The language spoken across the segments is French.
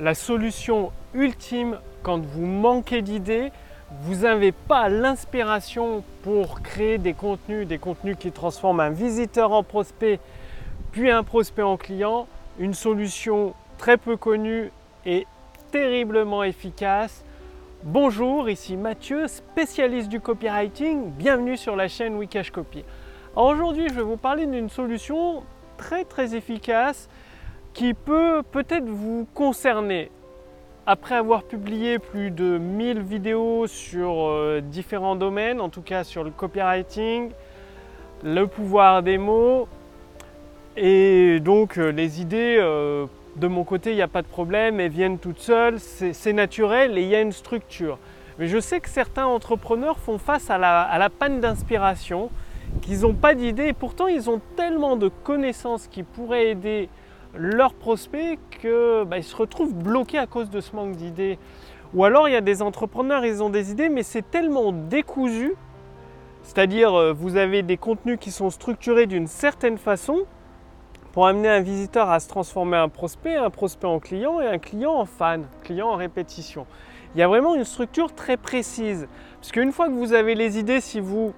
la solution ultime quand vous manquez d'idées, vous n'avez pas l'inspiration pour créer des contenus, des contenus qui transforment un visiteur en prospect, puis un prospect en client, une solution très peu connue et terriblement efficace. Bonjour, ici Mathieu, spécialiste du copywriting. Bienvenue sur la chaîne Wikash Copy. Aujourd'hui, je vais vous parler d'une solution très très efficace qui peut peut-être vous concerner. Après avoir publié plus de 1000 vidéos sur euh, différents domaines, en tout cas sur le copywriting, le pouvoir des mots, et donc euh, les idées, euh, de mon côté, il n'y a pas de problème, elles viennent toutes seules, c'est naturel et il y a une structure. Mais je sais que certains entrepreneurs font face à la, à la panne d'inspiration, qu'ils n'ont pas d'idées et pourtant ils ont tellement de connaissances qui pourraient aider leurs prospects qu'ils bah, se retrouvent bloqués à cause de ce manque d'idées. Ou alors il y a des entrepreneurs, ils ont des idées, mais c'est tellement décousu, c'est-à-dire euh, vous avez des contenus qui sont structurés d'une certaine façon pour amener un visiteur à se transformer en prospect, un prospect en client et un client en fan, client en répétition. Il y a vraiment une structure très précise. Parce qu'une fois que vous avez les idées, si vous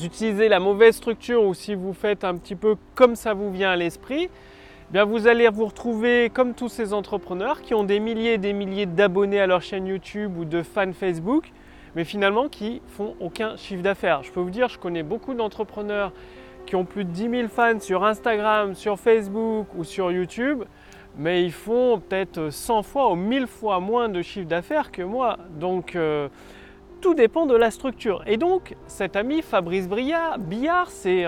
utilisez la mauvaise structure ou si vous faites un petit peu comme ça vous vient à l'esprit, bien vous allez vous retrouver comme tous ces entrepreneurs qui ont des milliers et des milliers d'abonnés à leur chaîne YouTube ou de fans Facebook, mais finalement qui font aucun chiffre d'affaires. Je peux vous dire, je connais beaucoup d'entrepreneurs qui ont plus de 10 000 fans sur Instagram, sur Facebook ou sur YouTube, mais ils font peut-être 100 fois ou 1000 fois moins de chiffre d'affaires que moi. Donc euh, tout dépend de la structure. Et donc cet ami Fabrice Billard, Billard c'est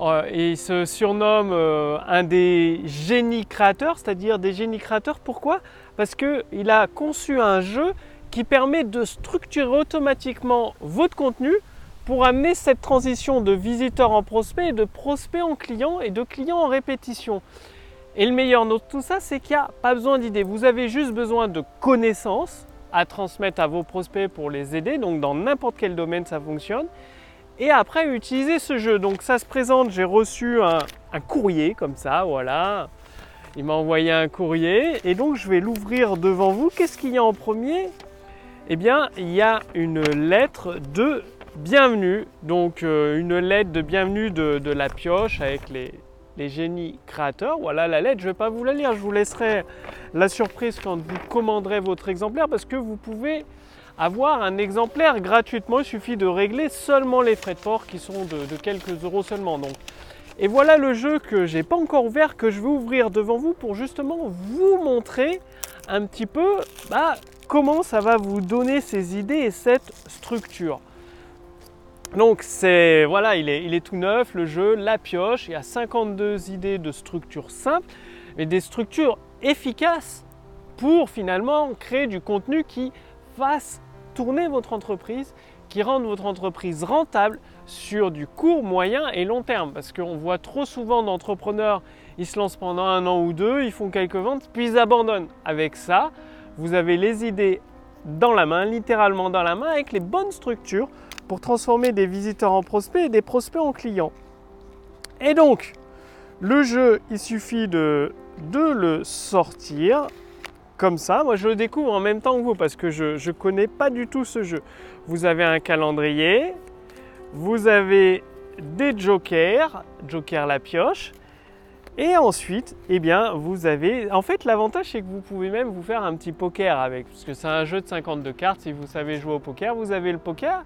euh, il se surnomme euh, un des génies créateurs, c'est-à-dire des génies créateurs. Pourquoi? Parce qu'il a conçu un jeu qui permet de structurer automatiquement votre contenu pour amener cette transition de visiteur en prospect et de prospect en client et de client en répétition. Et le meilleur de tout ça, c'est qu'il n'y a pas besoin d'idées. Vous avez juste besoin de connaissances à transmettre à vos prospects pour les aider. Donc dans n'importe quel domaine, ça fonctionne et après utiliser ce jeu. Donc ça se présente, j'ai reçu un, courrier comme ça, voilà. Il m'a envoyé un courrier et donc je vais l'ouvrir devant vous. Qu'est-ce qu'il y a en premier? Eh bien, il y a une lettre de bienvenue. Donc euh, une lettre de bienvenue de, la pioche avec les, les, génies créateurs. Voilà la lettre, je ne vais pas vous la lire, je vous laisserai la surprise quand vous commanderez votre exemplaire parce que vous pouvez avoir un exemplaire gratuitement. Il suffit de régler seulement les frais de port qui sont de, quelques euros seulement. Et voilà le jeu que j'ai pas encore ouvert, que je vais ouvrir devant vous pour justement vous montrer un petit peu bah, comment ça va vous donner ces idées et cette structure. Donc c'est voilà, il est, il est tout neuf le jeu, la pioche. Il y a 52 idées de structures simples, mais des structures efficaces pour finalement créer du contenu qui fasse tourner votre entreprise, qui rende votre entreprise rentable sur du court, moyen et long terme. Parce qu'on voit trop souvent d'entrepreneurs, ils se lancent pendant un an ou deux, ils font quelques ventes, puis ils abandonnent. Avec ça, vous avez les idées dans la main, littéralement dans la main, avec les bonnes structures pour transformer des visiteurs en prospects et des prospects en clients. Et donc, le jeu, il suffit de, de le sortir comme ça. Moi, je le découvre en même temps que vous parce que je ne connais pas du tout ce jeu. Vous avez un calendrier, vous avez des jokers, joker la pioche, et ensuite, eh bien, vous avez. En fait, l'avantage, c'est que vous pouvez même vous faire un petit poker avec, parce que c'est un jeu de 52 cartes. Si vous savez jouer au poker, vous avez le poker,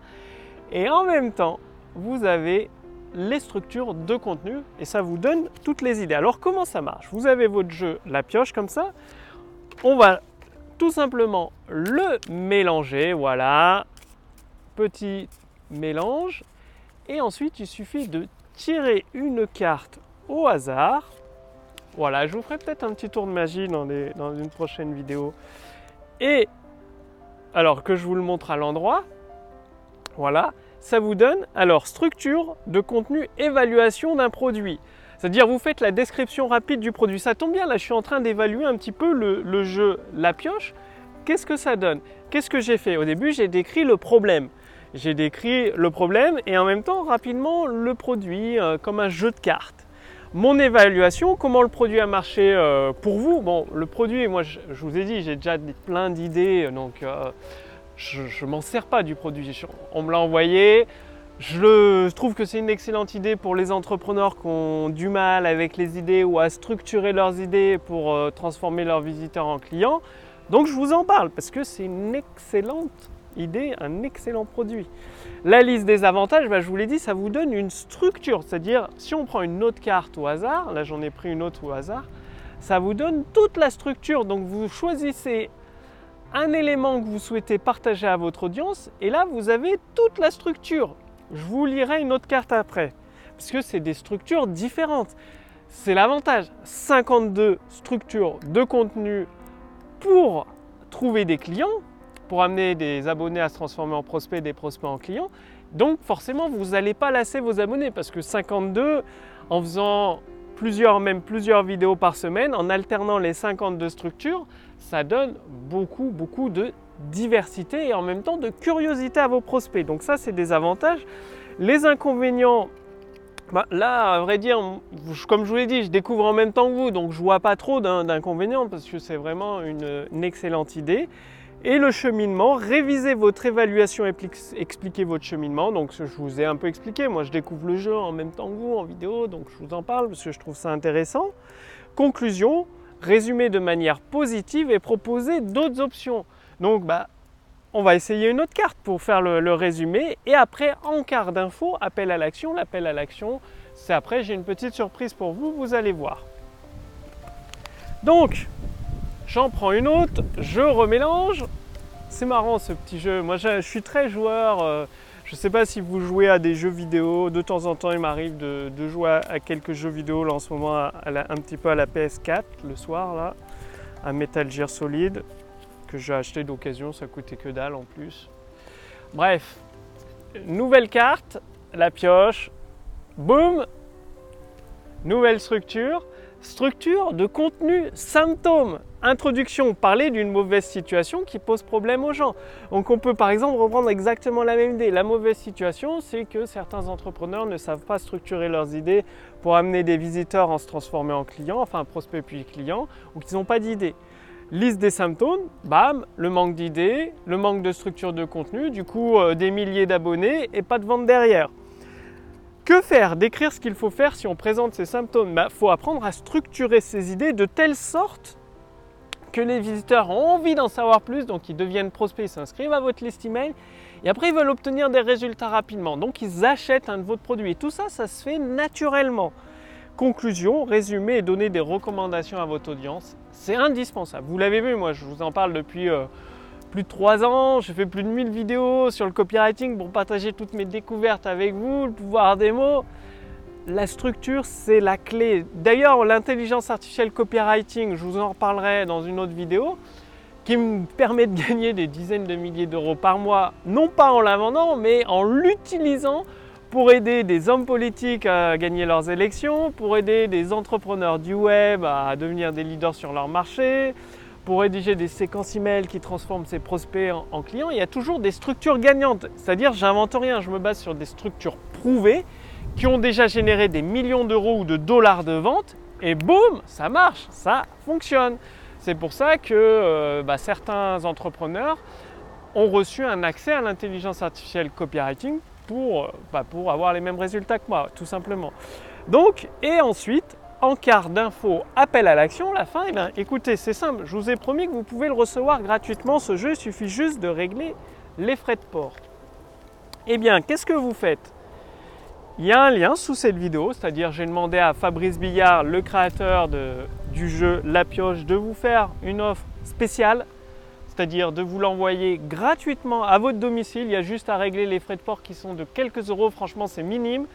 et en même temps, vous avez les structures de contenu, et ça vous donne toutes les idées. Alors, comment ça marche? Vous avez votre jeu, la pioche, comme ça on va tout simplement le mélanger, voilà, petit mélange. Et ensuite, il suffit de tirer une carte au hasard. Voilà, je vous ferai peut-être un petit tour de magie dans, une prochaine vidéo. Et alors que je vous le montre à l'endroit, voilà, ça vous donne alors structure de contenu évaluation d'un produit. C'est-à-dire vous faites la description rapide du produit. Ça tombe bien, là je suis en train d'évaluer un petit peu le, jeu La Pioche. Qu'est-ce que ça donne? Qu'est-ce que j'ai fait? Au début j'ai décrit le problème. J'ai décrit le problème et en même temps rapidement le produit euh, comme un jeu de cartes. mon évaluation, comment le produit a marché euh, pour vous? Bon, le produit, moi je, vous ai dit, j'ai déjà plein d'idées, donc euh, je ne m'en sers pas du produit. On me l'a envoyé. Je trouve que c'est une excellente idée pour les entrepreneurs qui ont du mal avec les idées ou à structurer leurs idées pour euh, transformer leurs visiteurs en clients. Donc je vous en parle parce que c'est une excellente idée, un excellent produit. La liste des avantages, bah, je vous l'ai dit, ça vous donne une structure. C'est-à-dire, si on prend une autre carte au hasard, là j'en ai pris une autre au hasard, ça vous donne toute la structure. Donc vous choisissez un élément que vous souhaitez partager à votre audience et là vous avez toute la structure. Je vous lirai une autre carte après, parce que c'est des structures différentes. C'est l'avantage. 52 structures de contenu pour trouver des clients, pour amener des abonnés à se transformer en prospects, des prospects en clients. Donc forcément, vous n'allez pas lasser vos abonnés parce que 52, en faisant plusieurs, même plusieurs vidéos par semaine, en alternant les 52 structures, ça donne beaucoup, beaucoup de diversité et en même temps de curiosité à vos prospects. Donc ça, c'est des avantages. Les inconvénients, bah, là, à vrai dire, comme je vous l'ai dit, je découvre en même temps que vous, donc je vois pas trop d'inconvénients parce que c'est vraiment une, excellente idée. Et le cheminement, révisez votre évaluation, expliquez votre cheminement. Donc je vous ai un peu expliqué, moi je découvre le jeu en même temps que vous en vidéo, donc je vous en parle parce que je trouve ça intéressant. Conclusion, résumez de manière positive et proposez d'autres options. Donc bah, on va essayer une autre carte pour faire le, résumé. Et après, en quart d'info, appel à l'action. L'appel à l'action, c'est après, j'ai une petite surprise pour vous, vous allez voir. Donc, J'en prends une autre, je remélange. C'est marrant ce petit jeu. Moi je, suis très joueur. Euh, je ne sais pas si vous jouez à des jeux vidéo. De temps en temps, il m'arrive de, jouer à, quelques jeux vidéo. Là en ce moment, un petit peu à la PS4 le soir là, à Metal Gear Solid que j'ai acheté d'occasion. Ça coûtait que dalle en plus. Bref, nouvelle carte, la pioche. Boum, nouvelle structure. Structure de contenu symptôme. Introduction, parler d'une mauvaise situation qui pose problème aux gens. Donc on peut par exemple reprendre exactement la même idée. La mauvaise situation, c'est que certains entrepreneurs ne savent pas structurer leurs idées pour amener des visiteurs en se transformer en clients, enfin prospect puis client, ou qu'ils n'ont pas d'idées. Liste des symptômes, bam, le manque d'idées, le manque de structure de contenu, du coup euh, des milliers d'abonnés et pas de vente derrière. Que faire Décrire ce qu'il faut faire si on présente ces symptômes? Il bah, faut apprendre à structurer ces idées de telle sorte que les visiteurs ont envie d'en savoir plus, donc ils deviennent prospects, ils s'inscrivent à votre liste email, et après ils veulent obtenir des résultats rapidement. Donc ils achètent un de votre produit. Et tout ça, ça se fait naturellement. Conclusion, résumer et donner des recommandations à votre audience, c'est indispensable. Vous l'avez vu, moi je vous en parle depuis euh, plus de 3 ans, j'ai fait plus de 1000 vidéos sur le copywriting pour partager toutes mes découvertes avec vous, le pouvoir des mots. La structure, c'est la clé. D'ailleurs, l'intelligence artificielle copywriting, je vous en reparlerai dans une autre vidéo, qui me permet de gagner des dizaines de milliers d'euros par mois, non pas en la vendant, mais en l'utilisant pour aider des hommes politiques à gagner leurs élections, pour aider des entrepreneurs du web à devenir des leaders sur leur marché, pour rédiger des séquences email qui transforment ses prospects en, clients, il y a toujours des structures gagnantes. C'est-à-dire, j'invente rien, je me base sur des structures prouvées qui ont déjà généré des millions d'euros ou de dollars de vente et boum, ça marche, ça fonctionne. C'est pour ça que euh, bah, certains entrepreneurs ont reçu un accès à l'intelligence artificielle copywriting pour, euh, bah, pour avoir les mêmes résultats que moi, tout simplement. Donc, et ensuite, en quart d'info, appel à l'action, la fin, eh bien, écoutez, c'est simple, je vous ai promis que vous pouvez le recevoir gratuitement, ce jeu, il suffit juste de régler les frais de port. Eh bien, qu'est-ce que vous faites? Il y a un lien sous cette vidéo, c'est-à-dire j'ai demandé à Fabrice Billard, le créateur du jeu La Pioche, de vous faire une offre spéciale, c'est-à-dire de vous l'envoyer gratuitement à votre domicile. Il y a juste à régler les frais de port qui sont de quelques euros, franchement c'est minime.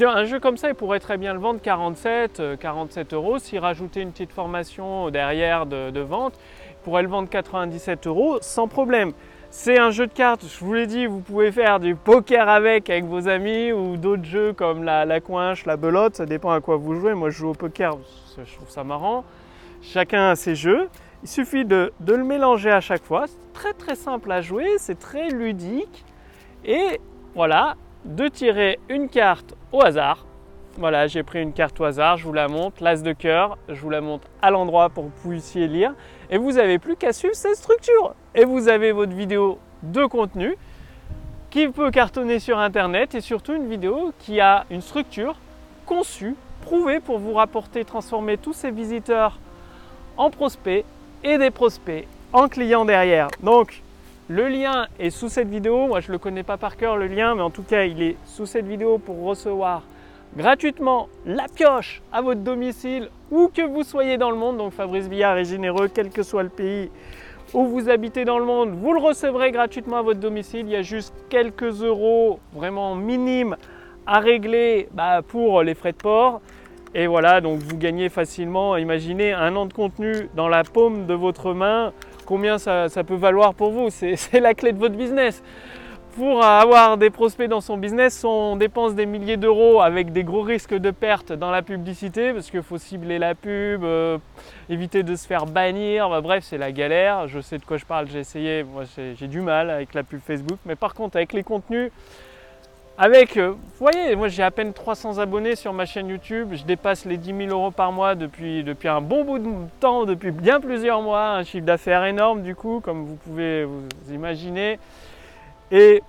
Un jeu comme ça, il pourrait très bien le vendre 47, 47 euh, euros. S'il rajoutait une petite formation derrière de, vente, il pourrait le vendre 97 euros sans problème. C'est un jeu de cartes, je vous l'ai dit, vous pouvez faire du poker avec, avec vos amis ou d'autres jeux comme la, la coinche, la belote, ça dépend à quoi vous jouez. Moi je joue au poker, je trouve ça marrant. Chacun a ses jeux. Il suffit de, le mélanger à chaque fois. C'est très très simple à jouer, c'est très ludique. Et voilà, de tirer une carte au hasard. Voilà, j'ai pris une carte au hasard, je vous la montre, l'as de cœur, je vous la montre à l'endroit pour que vous puissiez lire. Et vous n'avez plus qu'à suivre cette structure. Et vous avez votre vidéo de contenu qui peut cartonner sur Internet et surtout une vidéo qui a une structure conçue, prouvée pour vous rapporter, transformer tous ces visiteurs en prospects et des prospects en clients derrière. Donc, le lien est sous cette vidéo. Moi, je ne le connais pas par cœur, le lien, mais en tout cas, il est sous cette vidéo pour recevoir gratuitement la pioche à votre domicile où que vous soyez dans le monde. Donc, Fabrice Billard est généreux, quel que soit le pays où vous habitez dans le monde, vous le recevrez gratuitement à votre domicile. Il y a juste quelques euros vraiment minimes à régler bah, pour les frais de port. Et voilà, donc vous gagnez facilement, imaginez un an de contenu dans la paume de votre main, combien ça, peut valoir pour vous, c'est la clé de votre business. Pour avoir des prospects dans son business, on dépense des milliers d'euros avec des gros risques de perte dans la publicité parce qu'il faut cibler la pub, euh, éviter de se faire bannir. Bref, c'est la galère. Je sais de quoi je parle, j'ai essayé. Moi, j'ai du mal avec la pub Facebook. Mais par contre, avec les contenus, avec, euh, vous voyez, moi j'ai à peine 300 abonnés sur ma chaîne YouTube, je dépasse les 10 000 euros par mois depuis, depuis un bon bout de temps, depuis bien plusieurs mois, un chiffre d'affaires énorme du coup, comme vous pouvez vous imaginer. Et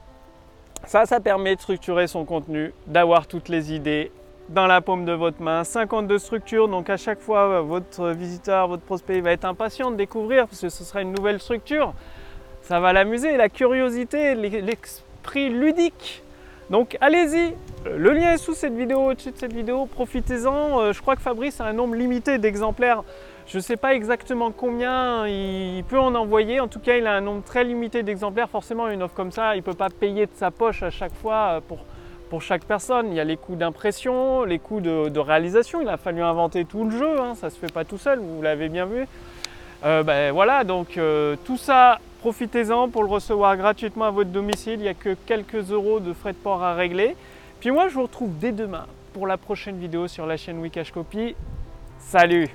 ça, ça permet de structurer son contenu, d'avoir toutes les idées dans la paume de votre main. 52 structures, donc à chaque fois, votre visiteur, votre prospect va être impatient de découvrir parce que ce sera une nouvelle structure. Ça va l'amuser, la curiosité, l'esprit ludique donc allez-y, le lien est sous cette vidéo, au-dessus de cette vidéo, profitez-en. Euh, je crois que Fabrice a un nombre limité d'exemplaires. Je ne sais pas exactement combien il peut en envoyer. En tout cas, il a un nombre très limité d'exemplaires. Forcément, une offre comme ça, il ne peut pas payer de sa poche à chaque fois euh, pour, chaque personne. Il y a les coûts d'impression, les coûts de, réalisation. Il a fallu inventer tout le jeu. Hein. Ça ne se fait pas tout seul, vous l'avez bien vu. Euh, ben, voilà, donc tout ça Profitez-en pour le recevoir gratuitement à votre domicile. Il n'y a que quelques euros de frais de port à régler. Puis moi, je vous retrouve dès demain pour la prochaine vidéo sur la chaîne Wikash Copy. Salut